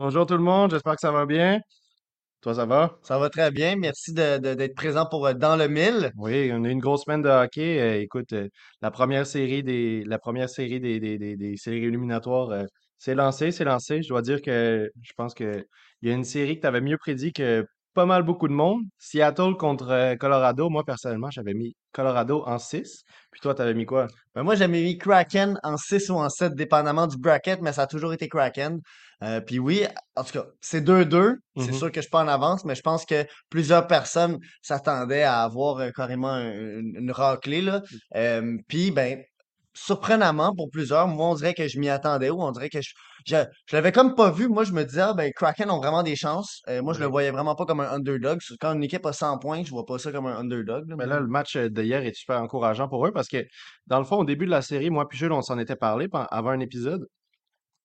Bonjour tout le monde, j'espère que ça va bien. Toi, ça va? Ça va très bien. Merci de, de- d'être présent pour euh, Dans le Mille. Oui, on a eu une grosse semaine de hockey. Euh, écoute, euh, la première série des, la première série des, des, des, des séries éliminatoires s'est lancée, s'est lancée. Je dois dire que je pense que il y a une série que tu avais mieux prédit que pas mal beaucoup de monde. Seattle contre Colorado. Moi, personnellement, j'avais mis Colorado en 6. Puis toi, tu avais mis quoi? Ben, moi, j'avais mis Kraken en 6 ou en 7, dépendamment du bracket, mais ça a toujours été Kraken. Euh, puis oui, en tout cas, c'est 2-2. C'est Mhm. sûr que je suis pas en avance, mais je pense que plusieurs personnes s'attendaient à avoir euh, carrément un- une, une raclée. Là. Euh, puis, ben, surprenamment pour plusieurs, moi, on dirait que je m'y attendais ou on dirait que je, je, je l'avais comme pas vu. Moi, je me disais, ah, ben, Kraken ont vraiment des chances. Euh, moi, je le voyais vraiment pas comme un underdog. Quand une équipe a 100 points, je vois pas ça comme un underdog. là, Mais là, le match d'hier est super encourageant pour eux parce que, dans le fond, au début de la série, moi puis Jules, on s'en était parlé avant un épisode.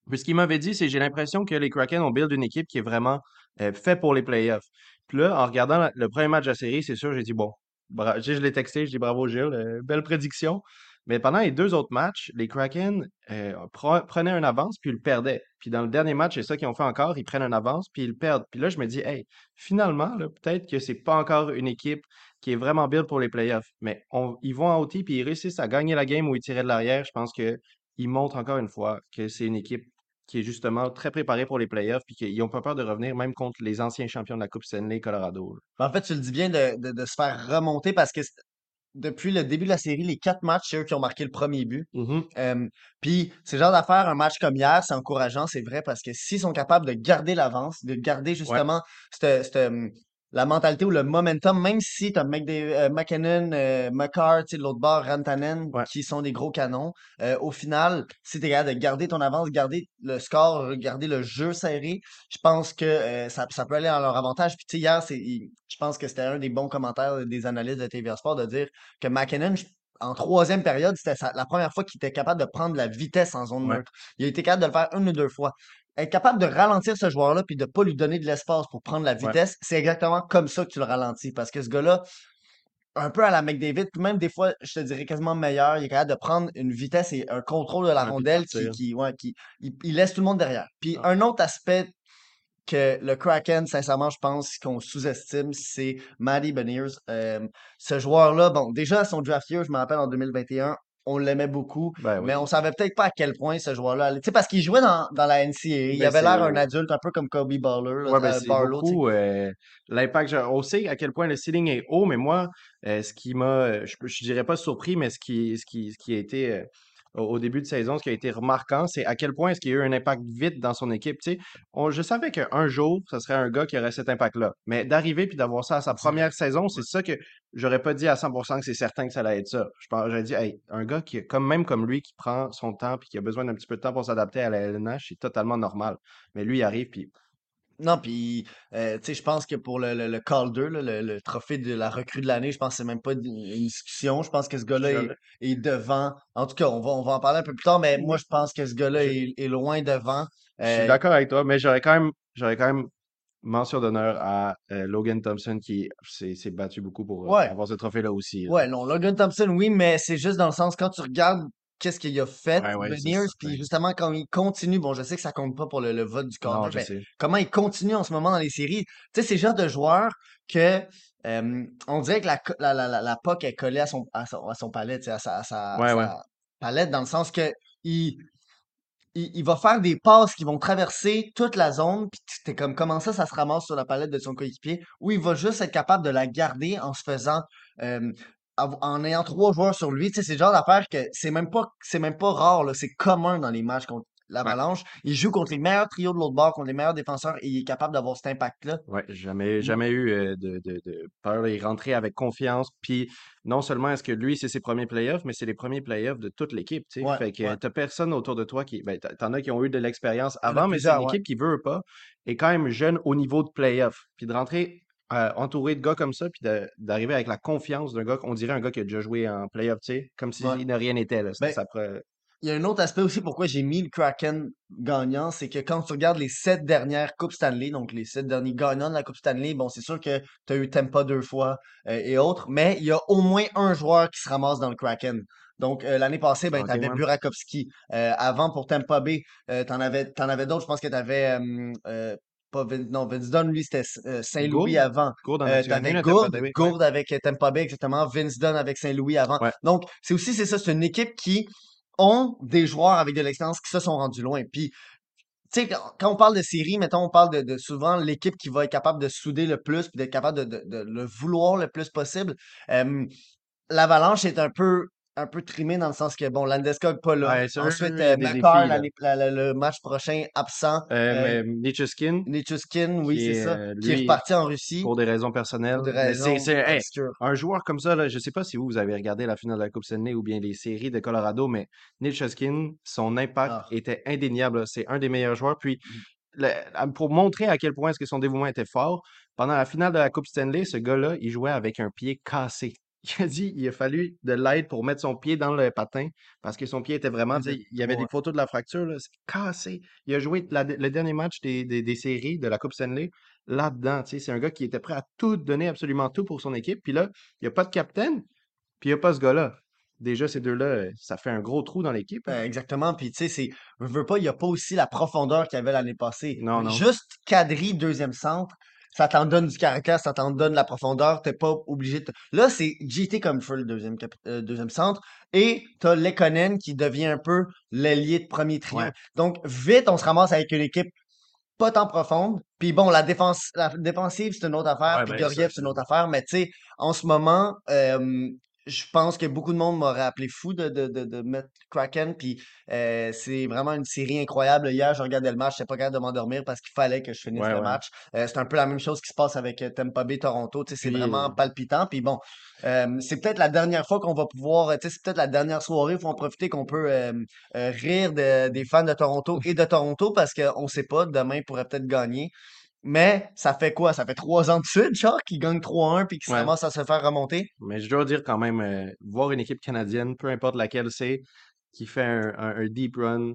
Puis ce qu'il m'avait dit, c'est j'ai l'impression que les Kraken ont build une équipe qui est vraiment euh, fait pour les playoffs. Puis là, en regardant le premier match de la série, c'est sûr, j'ai dit bon, je l'ai texté, je dis bravo Gilles, euh, belle prédiction. Mais pendant les deux autres matchs, les Kraken euh, pre- prenaient un avance puis ils le perdaient. Puis dans le dernier match, c'est ça qu'ils ont fait encore, ils prennent un avance puis ils le perdent. Puis là, je me dis, hey, finalement, peut-être que c'est pas encore une équipe qui est vraiment build pour les playoffs. Mais ils vont en OT puis ils réussissent à gagner la game où ils tiraient de l'arrière. Je pense que ils montrent encore une fois que c'est une équipe qui est justement très préparée pour les playoffs, puis qu'ils n'ont pas peur de revenir même contre les anciens champions de la Coupe Stanley, Colorado. Ben, En fait, tu le dis bien de, de- de se faire remonter parce que depuis le début de la série, les quatre matchs, c'est eux qui ont marqué le premier but. Euh, Puis, c'est genre d'affaire, un match comme hier, c'est encourageant, c'est vrai, parce que s'ils sont capables de garder l'avance, de garder justement cette, cette, la mentalité ou le momentum, même si tu as McKinnon, euh, McCarr, tu sais, de l'autre bord, Rantanen, Ouais. qui sont des gros canons, euh, au final, si tu es capable de garder ton avance, garder le score, garder le jeu serré, je pense que euh, ça, ça peut aller en leur avantage. Puis, tu sais, hier, je pense que c'était un des bons commentaires des analystes de TVA Sport de dire que McKinnon, en troisième période, c'était la première fois qu'il était capable de prendre la vitesse en zone Ouais. neutre. Il a été capable de le faire une ou deux fois. Être capable de ralentir ce joueur-là puis de pas lui donner de l'espace pour prendre la Ouais. vitesse, c'est exactement comme ça que tu le ralentis. Parce que ce gars-là, un peu à la McDavid, puis même des fois, je te dirais quasiment meilleur, il est capable de prendre une vitesse et un contrôle de la rondelle qui, partir. qui, ouais, qui il, il laisse tout le monde derrière. Puis Ah. un autre aspect que le Kraken, sincèrement, je pense qu'on sous-estime, c'est Matty Beniers. Euh, ce joueur-là, bon, déjà, son draft year, je me rappelle en 2021, on l'aimait beaucoup, Ben oui. mais on savait peut-être pas à quel point ce joueur-là allait. Tu sais, parce qu'il jouait dans, dans la NCAA, il Ben, avait l'air un adulte, un peu comme Kobe Butler, là, Ouais, ben, Barlow, beaucoup euh, l'impact. je- On sait à quel point le ceiling est haut, mais moi, euh, ce qui m'a, euh, je, je dirais pas surpris, mais ce qui, ce qui, ce qui a été au, début de saison, ce qui a été remarquant, c'est à quel point est-ce qu'il y a eu un impact vite dans son équipe. Tu sais, on, je savais qu'un jour, ce serait un gars qui aurait cet impact-là, mais d'arriver puis d'avoir ça à sa première saison, c'est ça que j'aurais pas dit à 100% que c'est certain que ça allait être ça. J'aurais dit, hey, un gars qui, comme même comme lui, qui prend son temps puis qui a besoin d'un petit peu de temps pour s'adapter à la LNH, c'est totalement normal. Mais lui, il arrive puis Non, puis, euh, tu sais, je pense que pour le, le, le Calder, là, le, le trophée de la recrue de l'année, je pense que c'est même pas une discussion. Je pense que ce gars-là est, devant. En tout cas, on va, on va en parler un peu plus tard, mais moi, je pense que ce gars-là est, est loin devant. Je suis Euh, d'accord avec toi, mais j'aurais quand même, j'aurais quand même mention d'honneur à euh, Logan Thompson qui s'est s'est battu beaucoup pour euh, ouais, avoir ce trophée-là aussi. là. ouais, non, Logan Thompson, oui, mais c'est juste dans le sens, quand tu regardes qu'est-ce qu'il a fait, Ouais, ouais, puis justement, quand il continue, bon, je sais que ça compte pas pour le, le vote du je mais sais. comment il continue en ce moment dans les séries? Tu sais, c'est le genre de joueur que euh, on dirait que la, la, la, la, la puck est collée à son, à son, à son palais, à sa, à sa, Ouais, sa palette, dans le sens que il, il, il va faire des passes qui vont traverser toute la zone, puis t'es comme comment ça, ça se ramasse sur la palette de son coéquipier, ou il va juste être capable de la garder en se faisant euh, en ayant trois joueurs sur lui. C'est le genre d'affaire que c'est même pas c'est même pas rare, c'est commun dans les matchs contre Ouais, l'Avalanche. Il joue contre les meilleurs trios de l'autre bord, contre les meilleurs défenseurs, et il est capable d'avoir cet impact-là. ouais, jamais, jamais eu euh, de, de, de peur. Il est rentré avec confiance. Puis non seulement est-ce que lui, c'est ses premiers playoffs, mais c'est les premiers playoffs de toute l'équipe. tu. Ouais, Fait que ouais. t'as personne autour de toi qui. Ben, t'en as qui ont eu de l'expérience avant, mais c'est une équipe qui veut pas, est quand même jeune au niveau de playoffs. Puis de rentrer euh, entouré de gars comme ça, puis d'arriver avec la confiance d'un gars, on dirait un gars qui a déjà joué en playoff, tu sais, comme s'il Ouais. de rien n'était, là. Ben, pre- Il y a un autre aspect aussi pourquoi j'ai mis le Kraken gagnant, c'est que quand tu regardes les sept dernières Coupes Stanley, donc les sept derniers gagnants de la Coupe Stanley, bon, c'est sûr que tu as eu Tampa deux fois euh, et autres, mais il y a au moins un joueur qui se ramasse dans le Kraken. Donc, euh, l'année passée, ben, Ok, tu avais. Burakovsky. Euh, avant, pour Tampa Bay, euh, tu en avais, t'en avais d'autres. Je pense que tu avais. Pas Vin- non, Vince Dunn, lui, c'était euh, Saint-Louis Gourde? avant. Gourde Euh, t'avais Gourde, Bay? Ouais. Gourde avec euh, Tampa Bay, exactement. Vince Dunn avec Saint-Louis avant. Ouais. Donc, c'est aussi, c'est ça, c'est une équipe qui ont des joueurs avec de l'expérience qui se sont rendus loin. Puis, tu sais, quand, quand on parle de série, mettons, on parle de, de souvent l'équipe qui va être capable de souder le plus, puis d'être capable de, de- de le vouloir le plus possible. Euh, L'Avalanche est un peu un peu trimé dans le sens que bon, Landeskog pas là. Ouais, Ensuite, euh, défis, la- la- le match prochain absent. Euh, Euh, mais Nichushkin, Nichushkin, oui, c'est est, ça, euh, qui est reparti en Russie pour des raisons personnelles. pour des Mais c'est, raisons c'est, hey, obscures. un joueur comme ça, là, je sais pas si vous, vous avez regardé la finale de la Coupe Stanley ou bien les séries de Colorado, mais Nichushkin, son impact Ah. était indéniable. C'est un des meilleurs joueurs. Puis, Mhm. le- pour montrer à quel point est-ce que son dévouement était fort, pendant la finale de la Coupe Stanley, ce gars-là, il jouait avec un pied cassé. Il a dit il a fallu de l'aide pour mettre son pied dans le patin parce que son pied était vraiment, il y avait Ouais. des photos de la fracture, c'est cassé. Il a joué la- le dernier match des, des- des séries de la Coupe Stanley là-dedans. C'est un gars qui était prêt à tout donner, absolument tout pour son équipe. Puis là, il n'y a pas de capitaine, puis il n'y a pas ce gars-là. Déjà, ces deux-là, ça fait un gros trou dans l'équipe. hein. Euh, exactement. Puis, tu sais, c'est, veux pas, il n'y a pas aussi la profondeur qu'il y avait l'année passée. Non, non. Juste Kadri, deuxième centre, ça t'en donne du caractère, ça t'en donne la profondeur. T'es pas obligé de. Là, c'est JT Comfort, le deuxième, capi- euh, deuxième centre. Et t'as Lekonen qui devient un peu l'ailier de premier trio. Ouais. Donc, vite, on se ramasse avec une équipe pas tant profonde. Puis bon, la défense, la défensive, c'est une autre affaire. Ouais, puis ben, Georgiev, ça, c'est une autre affaire. Mais tu sais, en ce moment, euh, je pense que beaucoup de monde m'aurait appelé fou de, de, de, de mettre Kraken. Puis euh, c'est vraiment une série incroyable. Hier, je regardais le match, j'étais pas capable de m'endormir parce qu'il fallait que je finisse Ouais, le ouais. match. Euh, c'est un peu la même chose qui se passe avec euh, Tampa Bay Toronto. Tu sais, c'est vraiment euh, palpitant. Puis bon, euh, c'est peut-être la dernière fois qu'on va pouvoir, tu sais, c'est peut-être la dernière soirée, il faut en profiter qu'on peut euh, rire de- des fans de Toronto et de Toronto parce qu'on sait pas, demain pourrait peut-être gagner. Mais ça fait quoi? Ça fait trois ans de suite, genre, qu'ils gagnent 3-1 puis qu'ils se Ouais. ramassent à se faire remonter? Mais je dois dire quand même, euh, voir une équipe canadienne, peu importe laquelle c'est, qui fait un, un- un deep run,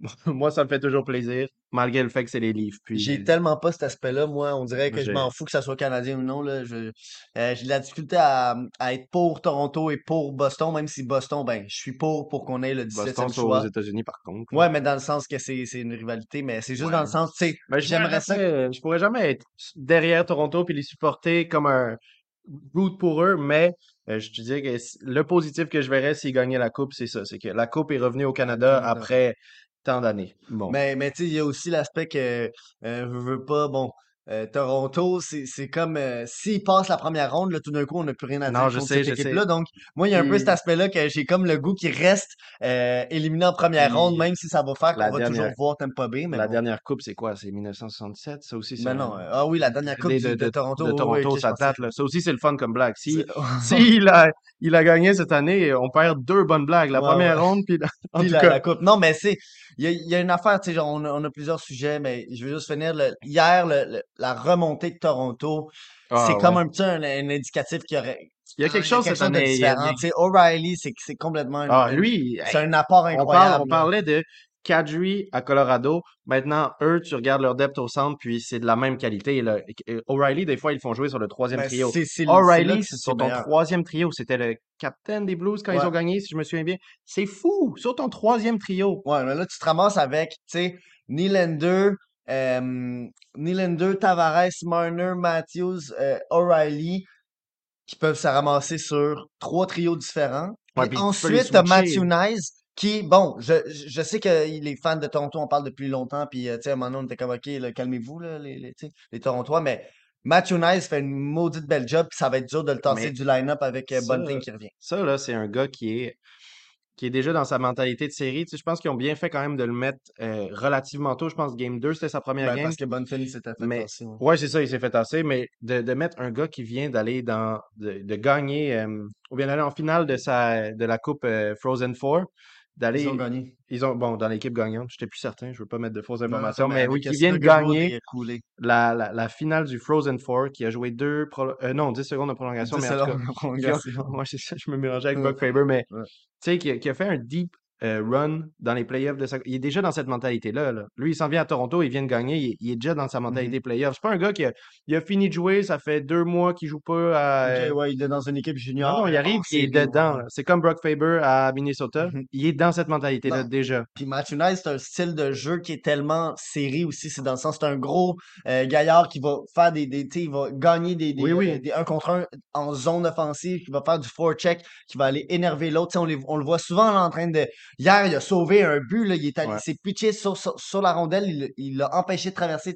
moi, ça me fait toujours plaisir, malgré le fait que c'est les Leafs. Puis, J'ai tellement pas cet aspect-là, moi. On dirait que je m'en fous que ça soit canadien ou non. Là. Je, euh, j'ai de la difficulté à, à être pour Toronto et pour Boston, même si Boston, ben, je suis pour pour qu'on ait le 17e Boston choix. aux États-Unis, par contre. là. Ouais, mais dans le sens que c'est c'est une rivalité, mais c'est juste dans le sens, tu sais, Ben, j'aimerais ça. jamais, je pourrais jamais être derrière Toronto puis les supporter comme un root pour eux, mais euh, je te dis que le positif que je verrais s'ils gagnaient la Coupe, c'est ça. C'est que la Coupe est revenue au Canada Canada. après tant d'années. Bon. Mais, mais tu sais, il y a aussi l'aspect que euh, je veux pas, bon, euh, Toronto, c'est c'est comme euh, s'ils passent la première ronde, là, tout d'un coup, on n'a plus rien à dire Non, je sais, cette je sais. équipe-là. Donc, moi, il y a un peu cet aspect-là que j'ai comme le goût qui reste euh, éliminé en première ronde, même si ça va faire qu'on va toujours voir Tampa Bay. Mais la bon. dernière Coupe, c'est quoi? C'est 1967? Ça aussi, c'est Mais un- non, euh, ah oui, la dernière coupe de, Toronto. de Toronto, oui, ça date. Là. Ça aussi, c'est le fun comme blague. Si, C'est- s'il a, il a gagné cette année, on perd deux bonnes blagues. La Ouais, première ouais. ronde, puis la- en Puis tout la, cas, la coupe. Non, mais c'est. Il y a, il y a une affaire, tu sais, genre, on a, on a plusieurs sujets, mais je veux juste finir. le- hier, le- le- la remontée de Toronto, Ah, c'est comme un petit un, un indicatif qu'il y aurait. il y a quelque chose cette année. O'Reilly, c'est complètement Ah, lui, c'est un apport on, parle, incroyable. on parlait de Kadri à Colorado. Maintenant, eux, tu regardes leur depth au centre, puis c'est de la même qualité. O'Reilly, des fois, ils font jouer sur le troisième Ben, trio. O'Reilly, sur ton meilleur. troisième trio. C'était le capitaine des Blues quand ils ont gagné, si je me souviens bien. C'est fou! Sur ton troisième trio. Ouais, mais là, tu te ramasses avec, tu sais, Nylander, euh, Nylander, Tavares, Marner, Matthews, euh, O'Reilly, qui peuvent se ramasser sur trois trios différents. Ouais, Puis tu ensuite, t'as switcher. Matthew Nice, qui, bon, je, je sais que les fans de Toronto en parlent depuis longtemps, puis, euh, tu sais, à un moment donné, on était comme, OK, là, calmez-vous, là, les, les, les Torontois, mais Matthew Nice fait une maudite belle job, puis ça va être dur de le tasser Mais du line-up avec euh, Bunting qui revient. Ça, là, c'est un gars qui est, qui est déjà dans sa mentalité de série. Tu sais, je pense qu'ils ont bien fait quand même de le mettre euh, relativement tôt. Je pense que Game 2, c'était sa première Ben, game. parce que Bunting s'était fait Mais tasser, ouais. ouais, c'est ça, il s'est fait tasser. Mais de, de mettre un gars qui vient d'aller dans. de, de gagner, euh, ou bien d'aller en finale de, sa, de la Coupe euh, Frozen Four, d'aller. Ils ont gagné. Ils ont, bon, dans l'équipe gagnante, j'étais plus certain, je veux pas mettre de fausses non, informations, mais mais oui, qui viennent gagner la, la, la finale du Frozen Four, qui a joué deux, prolo- euh, non, 10 secondes de prolongation, 10 mais secondes de prolongation. moi, c'est ça, je me mélangeais avec. Buck Faber, mais Ouais. tu sais, qui a fait un deep euh, run dans les playoffs de sa... Il est déjà dans cette mentalité-là. là. Lui, il s'en vient à Toronto, il vient de gagner, il, est- il est déjà dans sa mentalité playoff. C'est pas un gars qui a, il a fini de jouer, ça fait deux mois qu'il joue pas à... Ouais, il est dans une équipe junior. Non, non, il arrive, hors il est dedans. C'est comme Brock Faber à Minnesota. Mhm. Il est dans cette mentalité-là Non. déjà. Puis Matthew Knight, c'est un style de jeu qui est tellement série aussi. C'est dans le sens, c'est un gros euh, gaillard qui va faire des, des il va gagner des, des, Oui, oui. euh, des 1 contre 1 en zone offensive, qui va faire du forecheck, qui va aller énerver l'autre. Tu sais, On, on le voit souvent en train de. Hier, il a sauvé un but, là, il est allé- Ouais. il s'est pitché sur, sur, sur la rondelle, il l'a empêché de traverser.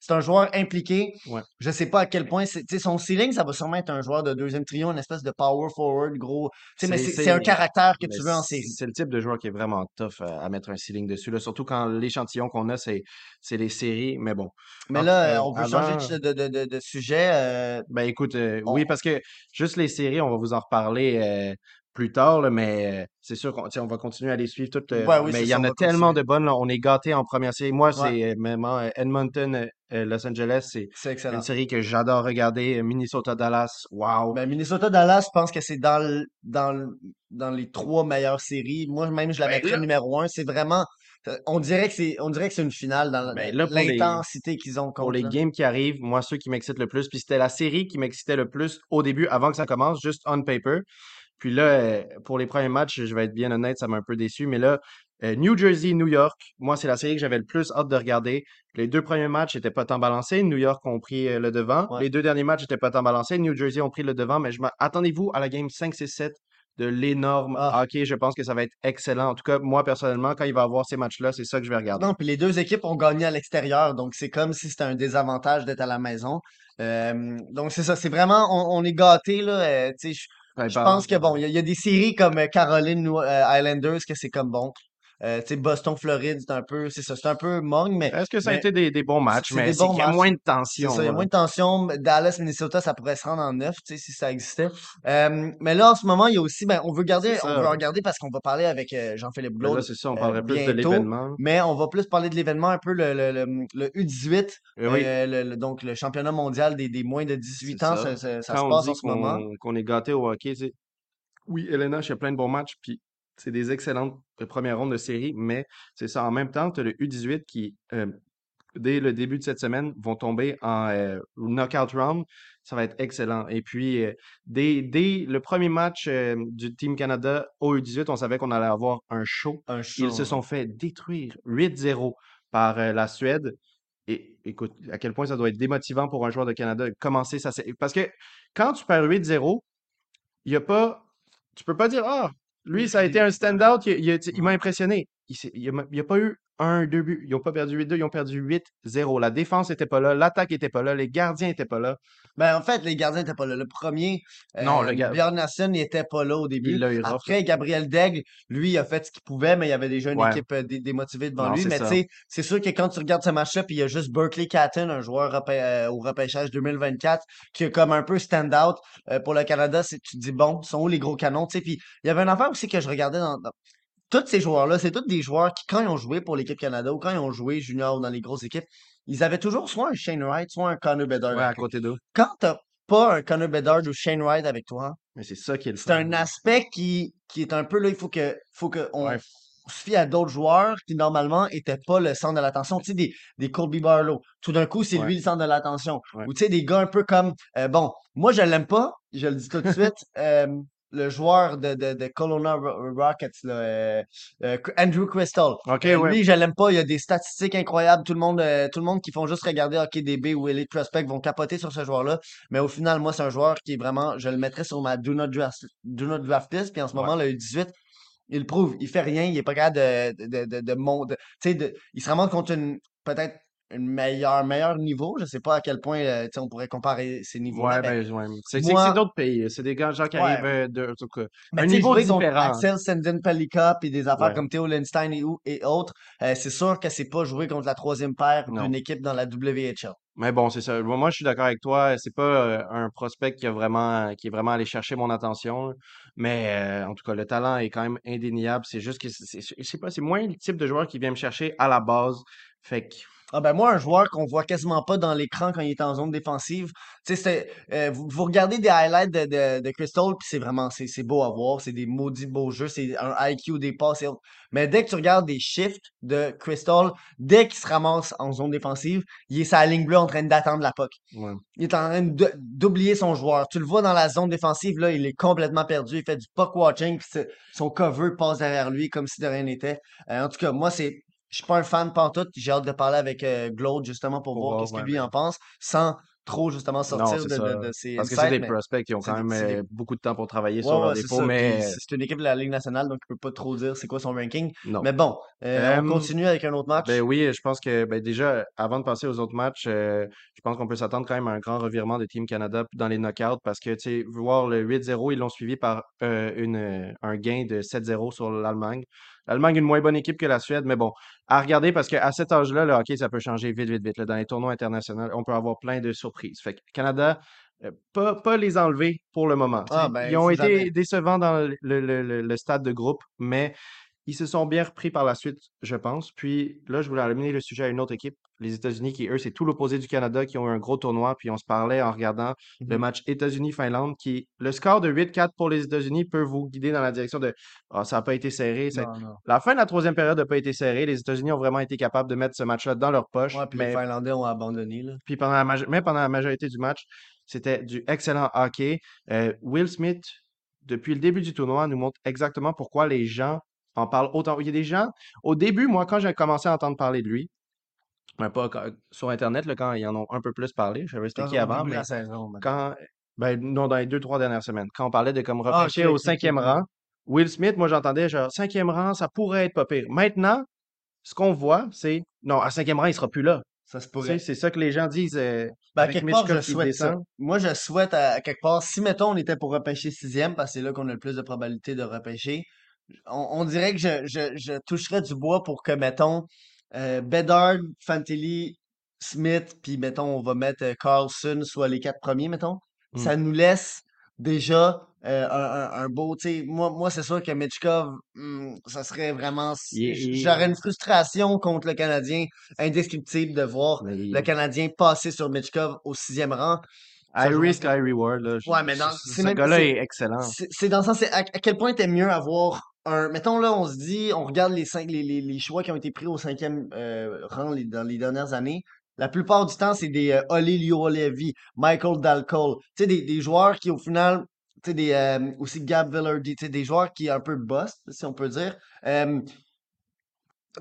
C'est un joueur impliqué. Ouais. Je sais pas à quel point. Son ceiling, ça va sûrement être un joueur de deuxième trio, une espèce de power forward, gros. Mais C'est- un caractère que tu veux en série. C'est le type de joueur qui est vraiment tough à, à mettre un ceiling dessus, là, surtout quand l'échantillon qu'on a, c'est les séries. Mais bon. Mais là, euh, on avant- changer de, de, de, de sujet. euh, Ben écoute, euh, On- oui, parce que juste les séries, on va vous en reparler euh, plus tard, là, mais euh, c'est sûr qu'on on va continuer à les suivre toutes. euh, Ouais, oui, mais il y en a tellement continuer. de bonnes. là. On est gâtés en première série. Moi, Ouais. c'est vraiment euh, Edmonton, Los Angeles, c'est une série que j'adore regarder. Minnesota, Dallas, wow. Ben, Minnesota-Dallas, je pense que c'est dans, le- dans, le- dans les trois meilleures séries. Moi, même, je la Ben, mettrais là- numéro un. C'est vraiment. On dirait que c'est, on dirait que c'est une finale dans Ben, pour les- l'intensité qu'ils ont pour contre. les là. games qui arrivent, moi, ceux qui m'excitent le plus, puis c'était la série qui m'excitait le plus au début, avant que ça commence, juste on paper. Puis là, euh, pour les premiers matchs, je vais être bien honnête, ça m'a un peu déçu, mais là, euh, New Jersey, New York, moi, c'est la série que j'avais le plus hâte de regarder. Les deux premiers matchs n'étaient pas tant balancés. New York ont pris euh, le devant. Ouais. Les deux derniers matchs n'étaient pas tant balancés. New Jersey ont pris le devant, mais je attendez-vous à la game 5, 6, 7 de l'énorme Ah. hockey. Je pense que ça va être excellent. En tout cas, moi, personnellement, quand il va avoir ces matchs-là, c'est ça que je vais regarder. Non, puis les deux équipes ont gagné à l'extérieur, donc c'est comme si c'était un désavantage d'être à la maison. Euh, donc c'est ça, c'est vraiment, on, on est gâtés là. euh, je je bah, pense que bon, il y, a- il y a des séries comme euh, Caroline New- euh, Islanders que c'est comme bon. Euh, Boston, Floride, c'est un peu, c'est ça, c'est un peu mong, mais Est-ce que ça a mais été des, des bons matchs, mais c'est qu'il y a moins de tension. il y a là. moins de tension. Dallas, Minnesota, ça pourrait se rendre en neuf, tu sais, si ça existait. Euh, mais là, en ce moment, il y a aussi, ben, on veut garder, on veut regarder parce qu'on va parler avec euh, Jean-Philippe Mais là, Glaude c'est ça, on parlerait plus de bientôt. l'événement. Mais on va plus parler de l'événement, un peu le, le, le, le U18, Euh, oui, le, donc le championnat mondial des, des moins de 18 c'est ans, ça. ça, se passe en ce moment. qu'on est gâté au hockey, tu sais, oui, Elena, il plein de bons matchs, puis c'est des excellentes euh, premières rondes de série, mais c'est ça. En même temps, tu as le U18 qui, euh, dès le début de cette semaine, vont tomber en euh, knockout round. Ça va être excellent. Et puis, euh, dès, dès le premier match euh, du Team Canada au U18, on savait qu'on allait avoir un show. Un Ils se sont fait détruire 8-0 par la Suède. Et écoute, à quel point ça doit être démotivant pour un joueur de Canada de commencer ça. Parce que quand tu perds 8-0, il y a pas. Tu peux pas dire Ah, lui, ça a été un stand-out, il, il a- il m'a impressionné. Il n'y a, pas eu un, deux buts. Ils n'ont pas perdu 8-2, ils ont perdu 8-0. La défense n'était pas là, l'attaque n'était pas là, les gardiens n'étaient pas là. Ben, en fait, les gardiens n'étaient pas là. Le premier, Non, euh, le ga- Bjorn Nasson n'était pas là au début. Il. Après, Gabriel Daigle, lui, il a fait ce qu'il pouvait, mais il y avait déjà une Ouais. équipe euh, dé- démotivée devant Non, lui. c'est Mais tu sais, c'est sûr que quand tu regardes ce match-là, puis il y a juste Berkeley Catton, un joueur repê- euh, au repêchage 2024, qui est comme un peu stand-out euh, pour le Canada, tu te dis, bon, sont où les gros canons? Tu sais, puis il y avait une affaire aussi que je regardais dans, dans- tous ces joueurs-là, c'est tous des joueurs qui, quand ils ont joué pour l'équipe Canada ou quand ils ont joué junior ou dans les grosses équipes, ils avaient toujours soit un Shane Wright, soit un Connor Bedard. Ouais, à côté d'eux. Quand t'as pas un Connor Bedard ou Shane Wright avec toi, Mais c'est ça qui est le c'est un aspect qui, qui est un peu là, il faut que, faut que on Ouais. se fie à d'autres joueurs qui normalement étaient pas le centre de l'attention. Tu sais, des, des Colby Barlow. Tout d'un coup, c'est Ouais. lui le centre de l'attention. Ou tu sais, des gars un peu comme, euh, bon, moi je l'aime pas, je le dis tout de suite, euh, le joueur de, de, de Ro- Rockets, là, euh, euh, Andrew Crystal. Ok, Euh, ouais. Lui, je l'aime pas. Il y a des statistiques incroyables. Tout le monde, euh, tout le monde qui font juste regarder HockeyDB ou Elite Prospect vont capoter sur ce joueur-là. Mais au final, moi, c'est un joueur qui est vraiment, je le mettrais sur ma Do Not Draft, do not draft list. Puis en ce Ouais. moment, le 18, il le prouve. Il fait rien. Il est pas capable de, de, de, de, de- tu sais, de- il se ramasse contre une, peut-être une meilleure, meilleur niveau. Je sais pas à quel point, euh, on pourrait comparer ces niveaux-là. Ouais, ben, ouais. C'est moi- d'autres pays. C'est des gens qui Ouais. arrivent euh, de. en tout cas, Mais un niveau différent. Axel Senden Pelika puis des affaires comme Theo Lindstein et, et autres, euh, c'est sûr que c'est pas jouer contre la troisième paire d'une équipe dans la WHL. Mais bon, c'est ça. Moi, je suis d'accord avec toi. C'est pas euh, un prospect qui a vraiment, qui est vraiment allé chercher mon attention. Mais euh, en tout cas, le talent est quand même indéniable. C'est juste que c'est, c'est- pas, moins le type de joueur qui vient me chercher à la base. Fait que, Ah ben moi, un joueur qu'on voit quasiment pas dans l'écran quand il est en zone défensive, tu sais, c'est, euh, vous, vous regardez des highlights de, de, de Crystal, puis c'est vraiment, c'est c'est beau à voir, c'est des maudits beaux jeux, c'est un IQ, des passes et autres. Mais dès que tu regardes des shifts de Crystal, dès qu'il se ramasse en zone défensive, il est la ligne bleue en train d'attendre la puck. ouais. Il est en train d'oublier son joueur. Tu le vois dans la zone défensive, là, il est complètement perdu. Il fait du puck watching, puis son cover passe derrière lui comme si de rien n'était. Euh, en tout cas, moi, c'est, je suis pas un fan pantoute. J'ai hâte de parler avec euh, Glaude justement pour Pour voir voir, qu'est-ce que ouais, lui en pense, sans trop justement sortir de, de, de ses Parce que c'est des prospects qui ont quand même des- euh, beaucoup de temps pour travailler Ouais, sur ouais, leurs c'est défauts, mais c'est une équipe de la Ligue nationale, donc il peut pas trop dire c'est quoi son ranking. non. Mais bon, euh, on Euh, continue avec un autre match. Ben oui, je pense que ben déjà, avant de passer aux autres matchs, euh, je pense qu'on peut s'attendre quand même à un grand revirement de Team Canada dans les knockouts parce que, tu sais, voir le 8-0, ils l'ont suivi par euh, une, euh, un gain de 7-0 sur l'Allemagne. L'Allemagne, une moins bonne équipe que la Suède, mais bon, à regarder parce qu'à cet âge-là, le hockey, ça peut changer vite, vite, vite. là. Dans les tournois internationaux, on peut avoir plein de surprises. Fait que Canada, euh, pas, pas les enlever pour le moment. Ah, ben, ils ont été jamais. décevants dans le, le- le- le stade de groupe, mais ils se sont bien repris par la suite, je pense. Puis là, je voulais amener le sujet à une autre équipe, les États-Unis, qui, eux, c'est tout l'opposé du Canada, qui ont eu un gros tournoi. Puis on se parlait en regardant le Mhm. match États-Unis-Finlande, qui, le score de 8-4 pour les États-Unis peut vous guider dans la direction de Ah, ça n'a pas été serré. ça- Non, non. La fin de la troisième période n'a pas été serrée. Les États-Unis ont vraiment été capables de mettre ce match-là dans leur poche. Ouais, puis les mais Finlandais ont abandonné, là. puis pendant la maje- mais pendant la majorité du match, c'était du excellent hockey. Euh, Will Smith, depuis le début du tournoi, nous montre exactement pourquoi les gens en parlent autant. Il y a des gens, au début, moi, quand j'ai commencé à entendre parler de lui, ben, pas quand- sur Internet, là, quand ils en ont un peu plus parlé, je savais c'était qui au avant, début de mais la saison, quand, ben, non, dans les deux, trois dernières semaines, quand on parlait de comme Ah, au ok, ok, cinquième rang, Will Smith, moi, j'entendais genre cinquième rang, ça pourrait être pas pire. Maintenant, ce qu'on voit, c'est non, à cinquième rang, il sera plus là. Ça se Tu sais, pourrait. c'est ça que les gens disent euh, Ben, à avec quelque part, je qui souhaite ça. descend. Moi, je souhaite à, à quelque part, si mettons on était pour repêcher sixième, parce que c'est là qu'on a le plus de probabilité de repêcher, on, on dirait que je, je, je toucherais du bois pour que, mettons, euh, Bedard, Fantilli, Smith, puis mettons, on va mettre euh, Carlson, soit les quatre premiers, mettons. Mm. Ça nous laisse déjà euh, un, un- beau, tu sais, moi, moi c'est sûr que Mitchkov, hmm, ça serait vraiment, j'aurais une frustration contre le Canadien indescriptible de voir Mais le Canadien passer sur Mitchkov au sixième rang. Ça, High je risk, high reward. Là. Ouais, mais dans- ce gars-là est excellent. C'est dans le sens, c'est à, à quel point t'es mieux avoir un. Mettons là, on se dit, on regarde les, cinq, les, les, les choix qui ont été pris au cinquième euh, rang les- dans les dernières années. La plupart du temps, c'est des euh, Oli Michael Dalcol. Tu sais, des, des joueurs qui, au final, tu sais, des, euh, aussi Gab Villardy, tu sais, des joueurs qui un peu bust, si on peut dire. Euh,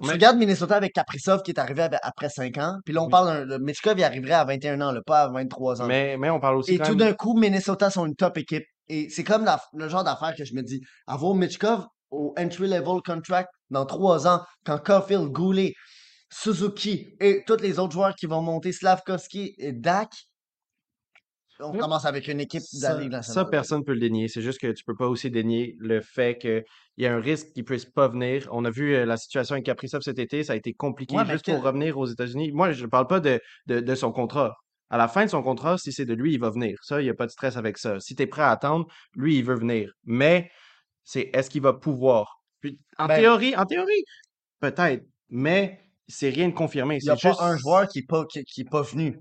tu Mais- regardes Minnesota avec Kaprizov qui est arrivé après 5 ans. Puis là, on parle d'un. le Mitchkov, il arriverait à 21 ans, là, pas à 23 ans. Mais, mais on parle aussi Et quand tout même... d'un coup, Minnesota sont une top équipe. Et c'est comme la- le genre d'affaire que je me dis. Avoir Mitchkov au entry-level contract dans trois ans, quand Caulfield, Goulet, Suzuki et tous les autres joueurs qui vont monter, Slavkovski et Dak, on Yep. commence avec une équipe de la Ça, personne ne peut le dénier. C'est juste que tu peux pas aussi dénier le fait qu'il y a un risque qu'il puisse pas venir. On a vu euh, la situation avec Kaprizov cet été, ça a été compliqué Ouais, juste pour revenir aux États-Unis. Moi, je ne parle pas de, de, de son contrat. À la fin de son contrat, si c'est de lui, il va venir. Ça, il n'y a pas de stress avec ça. Si tu es prêt à attendre, lui, il veut venir. Mais c'est est-ce qu'il va pouvoir? Puis, en Ben- théorie, en théorie, peut-être, mais c'est rien de confirmé. Il n'y a pas un joueur qui n'est pas, qui, qui est pas venu.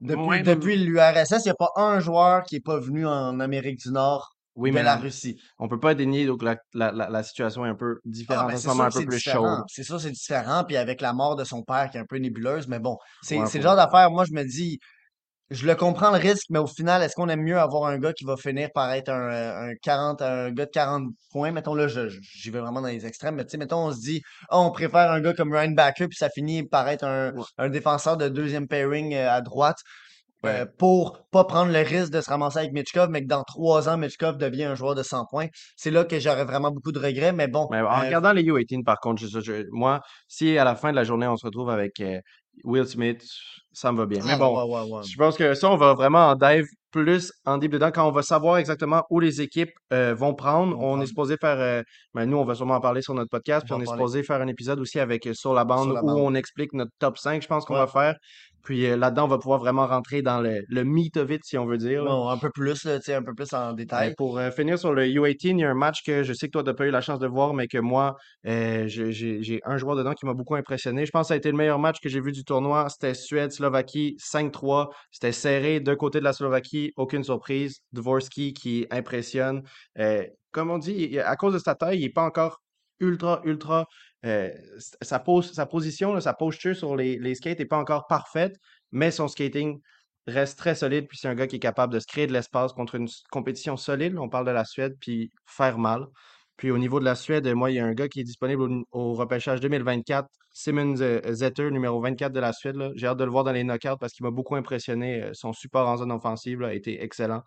Depuis, Ouais, depuis l'URSS, il n'y a pas un joueur qui n'est pas venu en Amérique du Nord Oui, de mais la Russie. on peut pas dénier donc la, la, la, la situation est un peu Ah, différente, ben, un peu c'est plus différent. chaude. C'est sûr, c'est différent. Puis avec la mort de son père qui est un peu nébuleuse, mais bon, c'est Ouais, le genre d'affaire. Moi, je me dis, je le comprends le risque, mais au final, est-ce qu'on aime mieux avoir un gars qui va finir par être un, un 40, un gars de 40 points? Mettons là, j'y vais vraiment dans les extrêmes, mais tu sais, mettons, on se dit, Ah, on préfère un gars comme Ryan Backer, puis ça finit par être un, Ouais. un défenseur de deuxième pairing euh, à droite. euh, pour pas prendre le risque de se ramasser avec Mitchkov, mais que dans trois ans, Mitchkov devient un joueur de 100 points. C'est là que j'aurais vraiment beaucoup de regrets, mais bon. Mais en euh, regardant les U18, par contre, je- je- moi, si à la fin de la journée, on se retrouve avec euh, Will Smith, ça me va bien. Mais bon, ouais, ouais, ouais. je pense que ça, on va vraiment en dive plus en deep dedans quand on va savoir exactement où les équipes euh, vont prendre. On est supposé faire, euh, ben, nous, on va sûrement en parler sur notre podcast, On puis on est parler supposé faire un épisode aussi avec euh, Sur la sur bande où on explique notre top 5, je pense qu'on va faire. Puis euh, là-dedans, on va pouvoir vraiment rentrer dans le, le meat of it, si on veut dire. un peu plus, là, un peu plus en Ben, détail. pour euh, finir sur le U18, il y a un match que je sais que toi, tu n'as pas eu la chance de voir, mais que moi, euh, j'ai un joueur dedans qui m'a beaucoup impressionné. Je pense que ça a été le meilleur match que j'ai vu du tournoi. C'était Suède-Slovaquie 5-3. C'était serré d'un côté de la Slovaquie, aucune surprise. Dvorsky qui impressionne. Euh, comme on dit, à cause de sa taille, il n'est pas encore ultra, ultra. euh, sa, pose, sa position, sa posture sur les, les skates n'est pas encore parfaite, mais son skating reste très solide. Puis c'est un gars qui est capable de se créer de l'espace contre une compétition solide. On parle de la Suède, puis faire mal. Puis au niveau de la Suède, moi, il y a un gars qui est disponible au, repêchage 2024, Simon Zetter, numéro 24 de la Suède. J'ai hâte de le voir dans les knockouts parce qu'il m'a beaucoup impressionné. Euh, Son support en zone offensive a été excellent.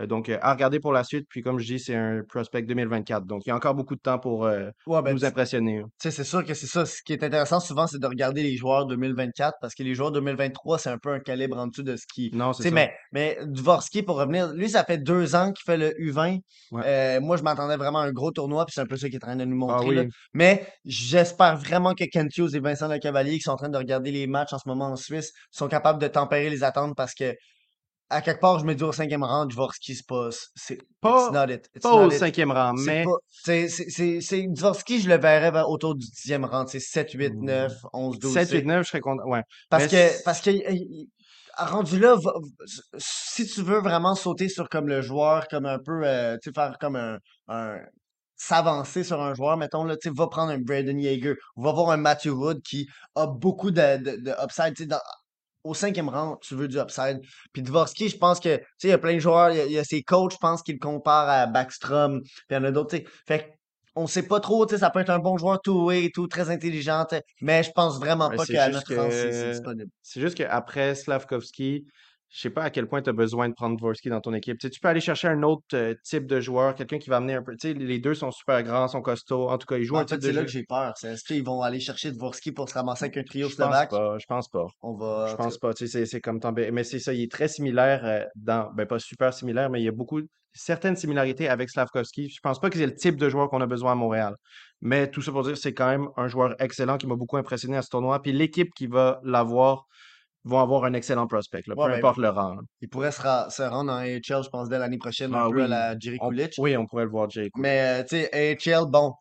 Euh, Donc, euh, à regarder pour la suite. Puis, comme je dis, c'est un prospect 2024. Donc, il y a encore beaucoup de temps pour euh, Ouais, ben, nous impressionner. là. tu sais, c'est sûr que c'est ça. Ce qui est intéressant souvent, c'est de regarder les joueurs 2024 parce que les joueurs 2023, c'est un peu un calibre en dessous de ce qui. Non, c'est ça. mais, mais Dvorsky, pour revenir, lui, ça fait deux ans qu'il fait le U20. Ouais. Euh, moi, je m'attendais vraiment à un gros tournoi, puis c'est un peu ça qu'il est en train de nous Ah montrer. là. oui. Mais j'espère vraiment que Kent Hughes et Vincent Lecavalier, qui sont en train de regarder les matchs en ce moment en Suisse, sont capables de tempérer les attentes parce que, à quelque part, je me dis au cinquième rang, Dvorsky, c'est pas. C'est. It's Pas, not it. It's pas au not it. cinquième rang, C'est mais. C'est, c'est, c'est, c'est- Dvorsky, je le verrais vers- autour du dixième rang. C'est 7, 8, 9, 11, 12. 7, tu sais. 8, 9, je serais content. Ouais. Parce Mais que, parce que, rendu là, va- si tu veux vraiment sauter sur comme le joueur, comme un peu, euh, tu sais, faire comme un, un- s'avancer sur un joueur, mettons, là, tu va prendre un Braden Yeager, va voir un Matthew Wood qui a beaucoup de, de, de upside, tu sais, dans- au cinquième rang, tu veux du upside. Puis Dvorsky, je pense que, tu sais, il y a plein de joueurs, il y a, il y a ses coachs, je pense qu'ils le comparent à Backstrom, puis il y en a d'autres, tu sais. Fait que, on sait pas trop, tu sais, ça peut être un bon joueur two-way et tout, très intelligent, mais je pense vraiment mais pas qu'à notre rang, c'est que disponible. c'est juste qu'après Slavkovski, je sais pas à quel point tu as besoin de prendre Dvorsky dans ton équipe. Tu peux aller chercher un autre euh, type de joueur, quelqu'un qui va amener un peu. Les deux sont super grands, sont costauds. En tout cas, ils jouent un fait, type de c'est là jeu. que j'ai peur. C'est est-ce qu'ils vont aller chercher Dvorsky pour se ramasser avec un trio Je slovaque? pas, je pense pas. On Je va, tout pense pas, c'est comme Tambay. Mais c'est ça, il est très similaire euh, dans, ben pas super similaire, mais il y a beaucoup, certaines similarités avec Slavkovski. Je pense pas que c'est le type de joueur qu'on a besoin à Montréal. Mais tout ça pour dire, c'est quand même un joueur excellent qui m'a beaucoup impressionné à ce tournoi. Puis l'équipe qui va l'avoir vont avoir un excellent prospect, là, peu ouais, ben, importe le rang. là. il pourrait se, ra- se rendre en AHL, je pense, dès l'année prochaine, un Ah peu à la Jerry on, Kulich. oui, on pourrait le voir, Jay. Mais, euh, tu sais, AHL, bon,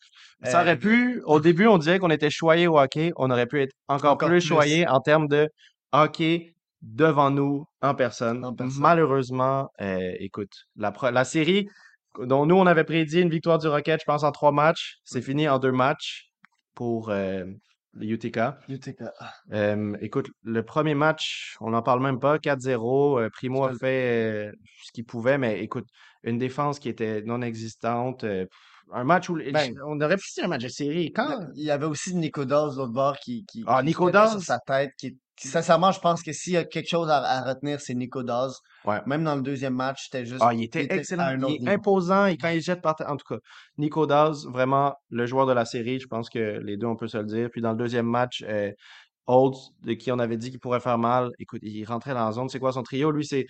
Ça euh, aurait pu, au début, on disait qu'on était choyé au hockey. On aurait pu être encore encore plus plus choyé en termes de hockey devant nous en personne. en personne. Malheureusement, euh, écoute, la, pro- la série dont nous, on avait prédit une victoire du Rocket, je pense, en trois matchs, c'est fini en deux matchs pour euh, UTK. UTK. Euh, écoute, le premier match, on n'en parle même pas, 4-0. euh, Primo a fait euh, ce qu'il pouvait, mais écoute, une défense qui était non existante. euh, un match où Ben, on aurait pu un match de série. Quand là, il y avait aussi Nico Dawes, l'autre bord, qui, qui, Ah, qui Nico sur sa tête. Qui- sincèrement, je pense que s'il y a quelque chose à, à retenir, c'est Nico Dawes. Ouais. Même dans le deuxième match, c'était juste, Ah, il il était était à excellent. Il est niveau. imposant et quand il jette par terre, en tout cas, Nico Dawes, vraiment le joueur de la série. Je pense que les deux, on peut se le dire. Puis dans le deuxième match, euh, Holtz, de qui on avait dit qu'il pourrait faire mal, écoute, il rentrait dans la zone. C'est quoi son trio? Lui, c'est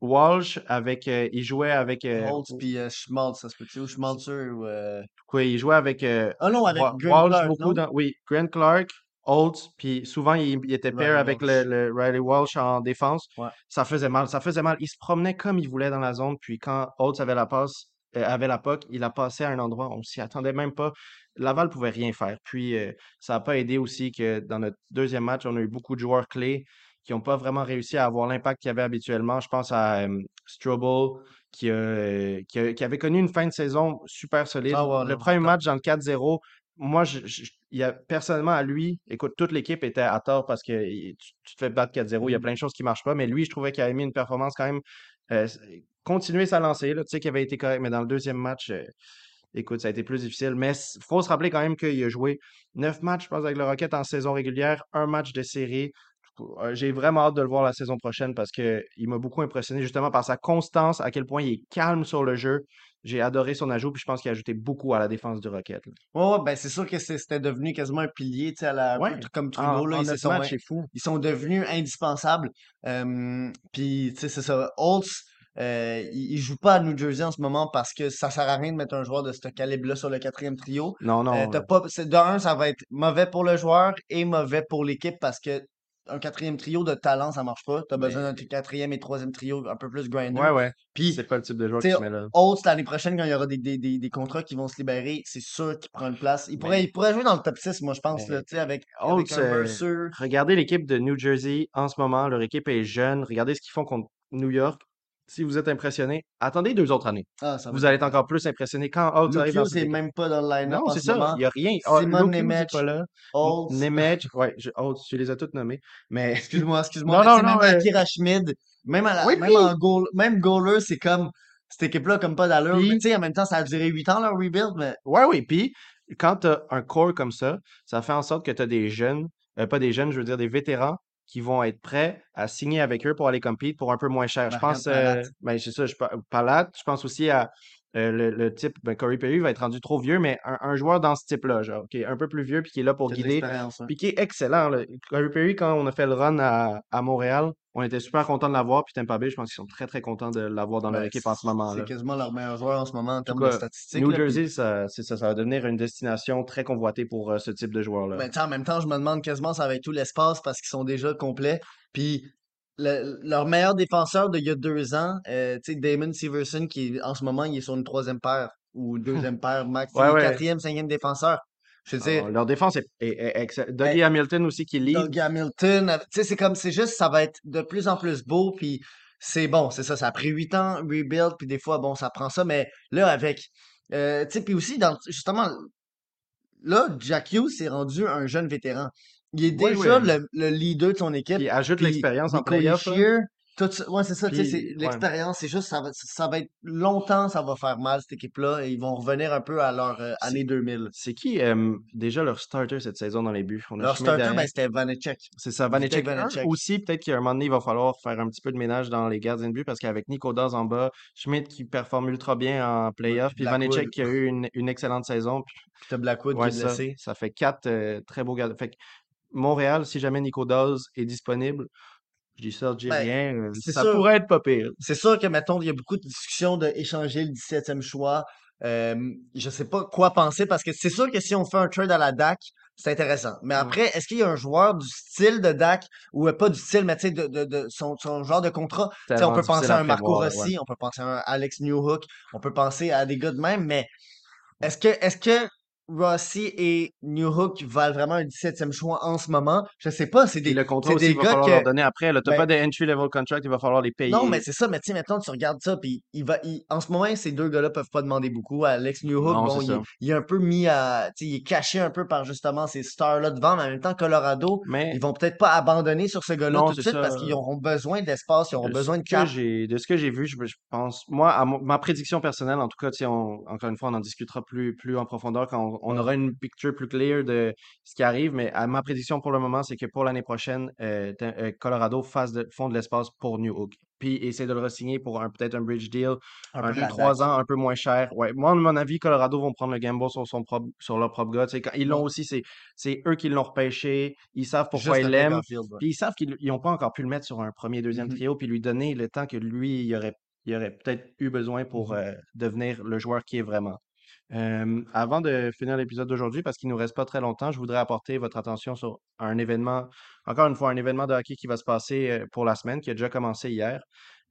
Walsh avec. euh, il jouait avec. euh, Holtz puis euh, Schmaltz, ça se peut-tu? Ou Schmalzer ou... euh, quoi, il jouait avec. Ah non, avec Graham Walsh Clark, beaucoup non? dans. Oui, Grant Clark, Holtz, puis souvent il, il était pair avec le, Riley Walsh en défense. Ouais. Ça faisait mal, ça faisait mal. Il se promenait comme il voulait dans la zone, puis quand Holtz avait la passe, euh, avait la puck, il a passé à un endroit, on s'y attendait même pas. Laval pouvait rien faire. Puis euh, ça n'a pas aidé aussi que dans notre deuxième match, on a eu beaucoup de joueurs clés qui n'ont pas vraiment réussi à avoir l'impact qu'il y avait habituellement. Je pense à Strobel, qui, euh, qui, avait connu une fin de saison super solide. Ah Le non. premier match dans le 4-0, moi, je, je- il y a, personnellement, à lui, écoute, toute l'équipe était à tort parce que il- tu, tu te fais battre 4-0, il y a Mhm. plein de choses qui marchent pas, mais lui, je trouvais qu'il avait mis une performance quand même, euh, continuer sa lancée, là, tu sais, qu'il avait été correct, mais dans le deuxième match, euh, écoute, ça a été plus difficile, mais il faut se rappeler quand même qu'il a joué neuf matchs, je pense, avec le Rocket en saison régulière, un match de série. Euh, J'ai vraiment hâte de le voir la saison prochaine parce que il m'a beaucoup impressionné justement par sa constance, à quel point il est calme sur le jeu. J'ai adoré son ajout, puis je pense qu'il a ajouté beaucoup à la défense du Rocket. ouais, ben c'est sûr que c'était devenu quasiment un pilier, tu sais, à la, Ouais, comme en, Trudeau, là, en ils sont, fou. ils sont devenus indispensables. Euh, puis, tu sais, c'est ça. Holtz, euh, il, il joue pas à New Jersey en ce moment parce que ça sert à rien de mettre un joueur de ce calibre-là sur le quatrième trio. Non, Euh, non. là. pas, de un, ça va être mauvais pour le joueur et mauvais pour l'équipe parce que un quatrième trio de talent, ça marche pas. T'as besoin d'un quatrième et troisième trio un peu plus grinder. ouais, ouais. Puis, C'est pas le type de joueur qui se met là. Holtz, l'année prochaine, quand il y aura des, des, des, des contrats qui vont se libérer, c'est sûr qu'il prend une place. Il pourrait, Mais, il pourrait jouer dans le top 6, moi, je pense, là, tu sais, avec, avec Holtz, un euh, Mercer. regardez l'équipe de New Jersey en ce moment. Leur équipe est jeune. Regardez ce qu'ils font contre New York. Si vous êtes impressionné, attendez deux autres années. Ah, ça va Vous allez être encore plus impressionné quand Holtz arrive dans Lucius cette est équipe. même pas dans le line-up Non, c'est ce ça. Il n'y a rien. Ah, Simon Nemec, Holtz. Nemec, ouais, je, tu les as toutes nommées. Mais Excuse-moi, excuse-moi, non, non, non. même Akira Schmid, même, à la, Oui, même puis, en goal, même goaler, c'est comme, cette équipe-là, comme pas d'allure. Mais tu sais, en même temps, ça a duré 8 ans, leur rebuild, mais ouais, oui. Puis, quand tu as un core comme ça, ça fait en sorte que tu as des jeunes, euh, pas des jeunes, je veux dire des vétérans qui vont être prêts à signer avec eux pour aller compete pour un peu moins cher. Je pense, euh, ben, c'est ça, je, je pense aussi à euh, le, le type, ben, Corey Perry va être rendu trop vieux, mais un, un joueur dans ce type-là, genre, qui est un peu plus vieux puis qui est là pour guider, hein. puis qui est excellent. là. Corey Perry, quand on a fait le run à, à Montréal, on était super content de l'avoir, puis Tampa Bay, je pense qu'ils sont très très contents de l'avoir dans leur Ben, équipe en ce c'est moment-là. quasiment leur meilleur joueur en ce moment en termes de statistiques, New là. Puis, Jersey, ça, c'est ça, ça va devenir une destination très convoitée pour euh, ce type de joueur-là. ben, tu sais, en même temps, je me demande quasiment ça va être tout l'espace parce qu'ils sont déjà complets. Puis, le- leur meilleur défenseur d'il y a deux ans, euh, Damon Severson, qui en ce moment, il est sur une troisième paire ou deuxième paire max. Ouais. quatrième, cinquième défenseur. Je veux dire, leur défense est, est, est excellente. ben, Dougie Hamilton aussi qui lead. Doug Hamilton, avec- tu sais, c'est comme, c'est juste, ça va être de plus en plus beau, puis c'est bon, c'est ça, ça a pris huit ans, rebuild, puis des fois, bon, ça prend ça, mais là, avec, euh, tu sais, puis aussi, dans, justement, là, Jack Hughes s'est rendu un jeune vétéran. Il est Oui, déjà oui. le, le leader de son équipe, Qui ajoute l'expérience en playoff. Shear, tout ça, ouais, c'est ça, ouais. l'expérience, c'est juste, ça va, ça va être longtemps, ça va faire mal, cette équipe-là, et ils vont revenir un peu à leur euh, année 2000. c'est qui euh, déjà leur starter cette saison dans les buts? On Leur starter, ben, c'était Vanecek. C'est ça, Vanecek 1 Vanecek. aussi. Peut-être qu'à un moment donné, il va falloir faire un petit peu de ménage dans les gardiens de but parce qu'avec Nico Daz en bas, Schmidt qui performe ultra bien en Ouais, playoff, puis puis. Vanecek qui a eu une, une excellente saison. Puis, Puis t'as Blackwood qui ouais, est ça, blessé. ça fait quatre euh, très beaux gardiens. Fait que Montréal, si jamais Nico Daz est disponible, je dis ça, dis Ben, rien, euh, ça sûr. pourrait être pas pire. C'est sûr que, mettons, il y a beaucoup de discussions d'échanger le 17e choix. Euh, je sais pas quoi penser parce que c'est sûr que si on fait un trade à la DAC, c'est intéressant. Mais après, est-ce qu'il y a un joueur du style de DAC ou euh, pas du style, mais tu sais, de, de, de son, son genre de contrat? On peut penser à un Marco ouais. Rossi, on peut penser à un Alex Newhook, on peut penser à des gars de même, mais est-ce que, est-ce que Rossi et Newhook valent vraiment un 17e choix en ce moment? Je sais pas, c'est des, le contrat aussi, des il va falloir que, leur donner après. Là, t'as ben, pas de entry-level contract, il va falloir les non, mais payer. c'est ça, mais tu sais, maintenant, tu regardes ça, puis il va, il- en ce moment, ces deux gars-là peuvent pas demander beaucoup. Alex Newhook, Non, bon, il, est- ça. il est un peu mis à, tu sais, il est caché un peu par justement ces stars-là devant, mais en même temps, Colorado, Mais ils vont peut-être pas abandonner sur ce gars-là tout de suite parce qu'ils auront besoin d'espace, ils auront De ce besoin de que cap. j'ai, de ce que j'ai vu, je, je pense, moi, à ma prédiction personnelle, en tout cas, on- encore une fois, on en discutera plus, plus en profondeur quand on, on aura une picture plus claire de ce qui arrive. Mais à ma prédiction pour le moment, c'est que pour l'année prochaine, euh, euh, Colorado fasse de, font de l'espace pour New Hook. Puis essaie de le re-signer pour un, peut-être un bridge deal, Un un peu de. 2-3 ans, un peu moins cher. Ouais, moi, à mon avis, Colorado vont prendre le gamble sur, son propre, sur leur propre gars. Quand- ils l'ont Ouais. aussi, c'est, eux qui l'ont repêché. Ils savent pourquoi Juste ils l'aiment. Ouais. Puis ils savent qu'ils n'ont pas encore pu le mettre sur un premier, deuxième Mhm, trio, puis lui donner le temps que lui, il aurait, il aurait peut-être eu besoin pour mhm. euh, devenir le joueur qui est vraiment. Avant de finir l'épisode d'aujourd'hui, parce qu'il nous reste pas très longtemps, je voudrais apporter votre attention sur un événement, encore une fois, un événement de hockey qui va se passer euh, pour la semaine, qui a déjà commencé hier.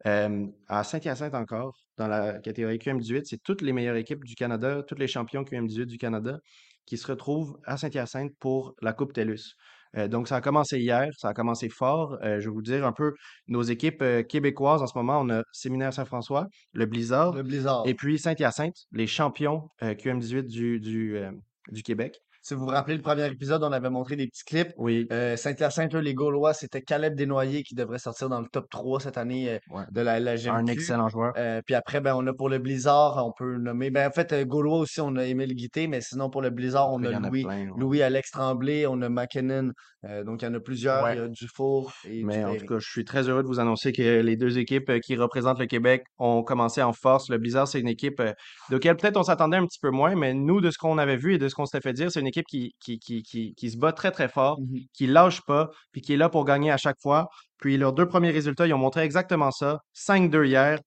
À Saint-Hyacinthe encore, dans la catégorie QM18, c'est toutes les meilleures équipes du Canada, tous les champions QM18 du Canada qui se retrouvent à Saint-Hyacinthe pour la Coupe TELUS. Euh, donc, ça a commencé hier, ça a commencé fort. Euh, je vais vous dire un peu nos équipes euh, québécoises en ce moment. On a Séminaire Saint-François, le Blizzard, Le et puis Saint-Hyacinthe, les champions euh, QM18 du, du, euh, du Québec. Si vous vous rappelez le premier épisode, on avait montré des petits clips. Oui, Euh, Saint-Hyacinthe, les Gaulois, c'était Caleb Desnoyers qui devrait sortir dans le top 3 cette année euh, ouais. de la Un LGMQ. excellent joueur. Euh, puis après, ben, on a pour le Blizzard, on peut nommer. Ben, en fait, euh, Gaulois aussi, on a Émile Guité, mais sinon pour le Blizzard, on a Louis, plein. ouais. Louis Alex Tremblay, on a McKinnon, Euh, donc, il y en a plusieurs. Il y Ouais. a Dufour et Mais en tout cas, je suis très heureux de vous annoncer que les deux équipes euh, qui représentent le Québec ont commencé en force. Le Blizzard, c'est une équipe euh, de laquelle peut-être on s'attendait un petit peu moins, mais nous, de ce qu'on avait vu et de ce qu'on s'était fait dire, c'est une équipe qui, qui, qui, qui, qui se bat très, très fort, Mhm. qui lâche pas, puis qui est là pour gagner à chaque fois. Puis leurs deux premiers résultats, ils ont montré exactement ça. 5-2 hier.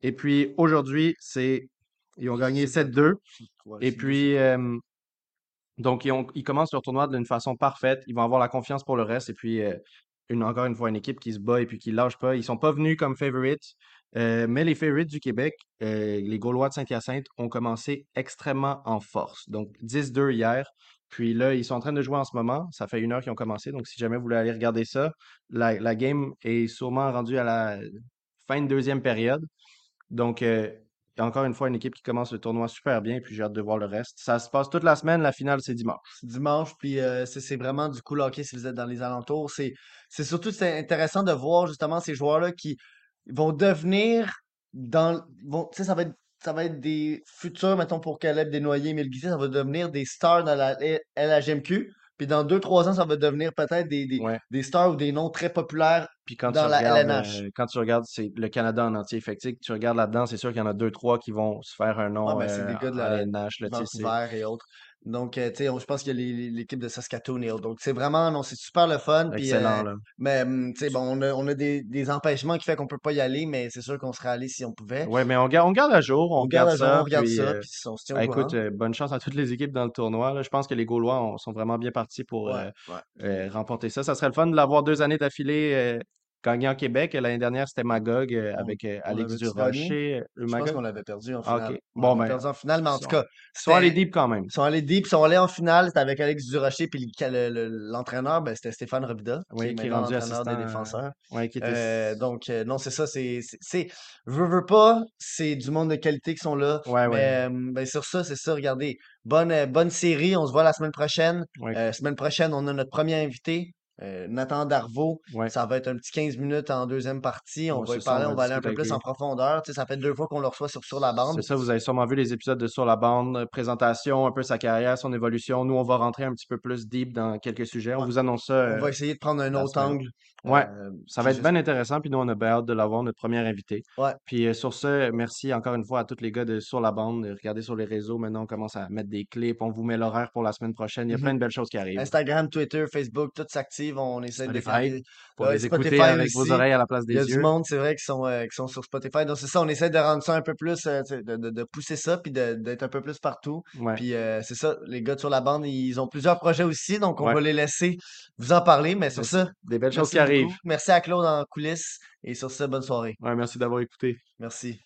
Et puis aujourd'hui, c'est ils ont gagné C'est 7-2. Ouais, Et puis, euh, donc, ils, commencent leur tournoi d'une façon parfaite. Ils vont avoir la confiance pour le reste. Et puis, euh, encore une fois, une équipe qui se bat et puis qui lâche pas. Ils sont pas venus comme favorites. euh, mais les favorites du Québec, euh, les Gaulois de Saint-Hyacinthe, ont commencé extrêmement en force. Donc, 10-2 hier. Puis là, ils sont en train de jouer en ce moment. Ça fait une heure qu'ils ont commencé. Donc, si jamais vous voulez aller regarder ça, la, la game est sûrement rendue à la fin de deuxième période. Donc, encore une fois, une équipe qui commence le tournoi super bien, puis j'ai hâte de voir le reste. Ça se passe toute la semaine, la finale, c'est dimanche. c'est dimanche, puis euh, c'est vraiment du cool hockey si vous êtes dans les alentours. C'est c'est surtout c'est intéressant de voir justement ces joueurs-là qui vont devenir dans vont, tu sais, ça va être ça va être des futurs, mettons pour Caleb Desnoyers, Emile Guisset, ça va devenir des stars dans la LHMQ. Puis dans deux, trois ans, ça va devenir peut-être des, des, Ouais. des stars ou des noms très populaires Puis quand dans tu la regardes, LNH. euh, quand tu regardes, c'est le Canada en entier. Fait que, tu regardes là-dedans, c'est sûr qu'il y en a deux, trois qui vont se faire un Ouais, nom ben, c'est des euh, gars de la, LNH, là, Vancouver et autres. Donc, euh, tu sais, je pense qu'il y a l'équipe de Saskatoon autres. Donc, c'est vraiment, non, c'est super le fun. Excellent, euh, là. mais, hum, tu sais, bon, on a, on a des, des empêchements qui fait qu'on peut pas y aller, mais c'est sûr qu'on serait allé si on pouvait. Ouais, mais on garde, on garde à jour, on, On garde jour, ça, on regarde puis, ça, euh, puis on se tient ah, écoute, bonne chance à toutes les équipes dans le tournoi, là. Je pense que les Gaulois ont- sont vraiment bien partis pour Ouais, ouais. remporter ça. Ça serait le fun de l'avoir deux années d'affilée gagné en Québec. L'année dernière, c'était Magog euh, avec euh, on Alex? Durocher. Euh, Je pense Magog? qu'on l'avait perdu en Ah, finale. On Bon, ben, perdu en finale, mais en tout cas, ils sont allés deep quand même. Ils sont allés deep, ils sont allés en finale, c'était avec Alex Durocher, puis le- le- le- l'entraîneur, ben, c'était Stéphane Robida, qui Oui, est qui est rendu des assistant. euh, défenseurs. ouais, qui était. Euh, donc, euh, non, c'est ça, c'est, veux, veux pas, c'est du monde de qualité qui sont là. Ouais, ouais, Mais euh, ben, sur ça, c'est ça, regardez. Bonne, euh, bonne série, on se voit la semaine prochaine. Euh, semaine prochaine, on a notre premier invité, euh, Nathan Darvaux. ouais. Ça va être un petit 15 minutes en deuxième partie. On Ouais, va y ça, parler, on on va aller un peu plus en profondeur. Tu sais, ça fait deux fois qu'on le reçoit sur Sur la bande. C'est ça, vous avez sûrement vu les épisodes de Sur la bande, euh, présentation, un peu sa carrière, son évolution. Nous, on va rentrer un petit peu plus deep dans quelques sujets. On Ouais. vous annonce ça On euh, va essayer de prendre un autre semaine. angle. Ouais, Euh, ça va être bien intéressant. Puis nous, on a bien hâte de l'avoir, notre premier invité. Ouais. Puis euh, sur ce, merci encore une fois à tous les gars de Sur la bande. Regardez sur les réseaux. Maintenant, on commence à mettre des clips. On vous met l'horaire pour la semaine prochaine. Il y a Mhm. plein de belles choses qui arrivent. Instagram, Twitter, Facebook, tout s'active. On essaie de pour Ouais, les écouter Spotify avec vos oreilles à la place Il y des a du yeux. monde, c'est vrai, qui sont, euh, qui sont sur Spotify. Donc, c'est ça, on essaie de rendre ça un peu plus, euh, de, de- de pousser ça, puis d'être un peu plus partout. Ouais, Puis, euh, c'est ça, les gars de sur la bande, ils ont plusieurs projets aussi, donc on ouais. va les laisser vous en parler. Mais sur ça, Des belles choses qui arrivent. Merci à Claude en coulisses. Et sur ça, bonne soirée. Ouais, merci d'avoir écouté. Merci.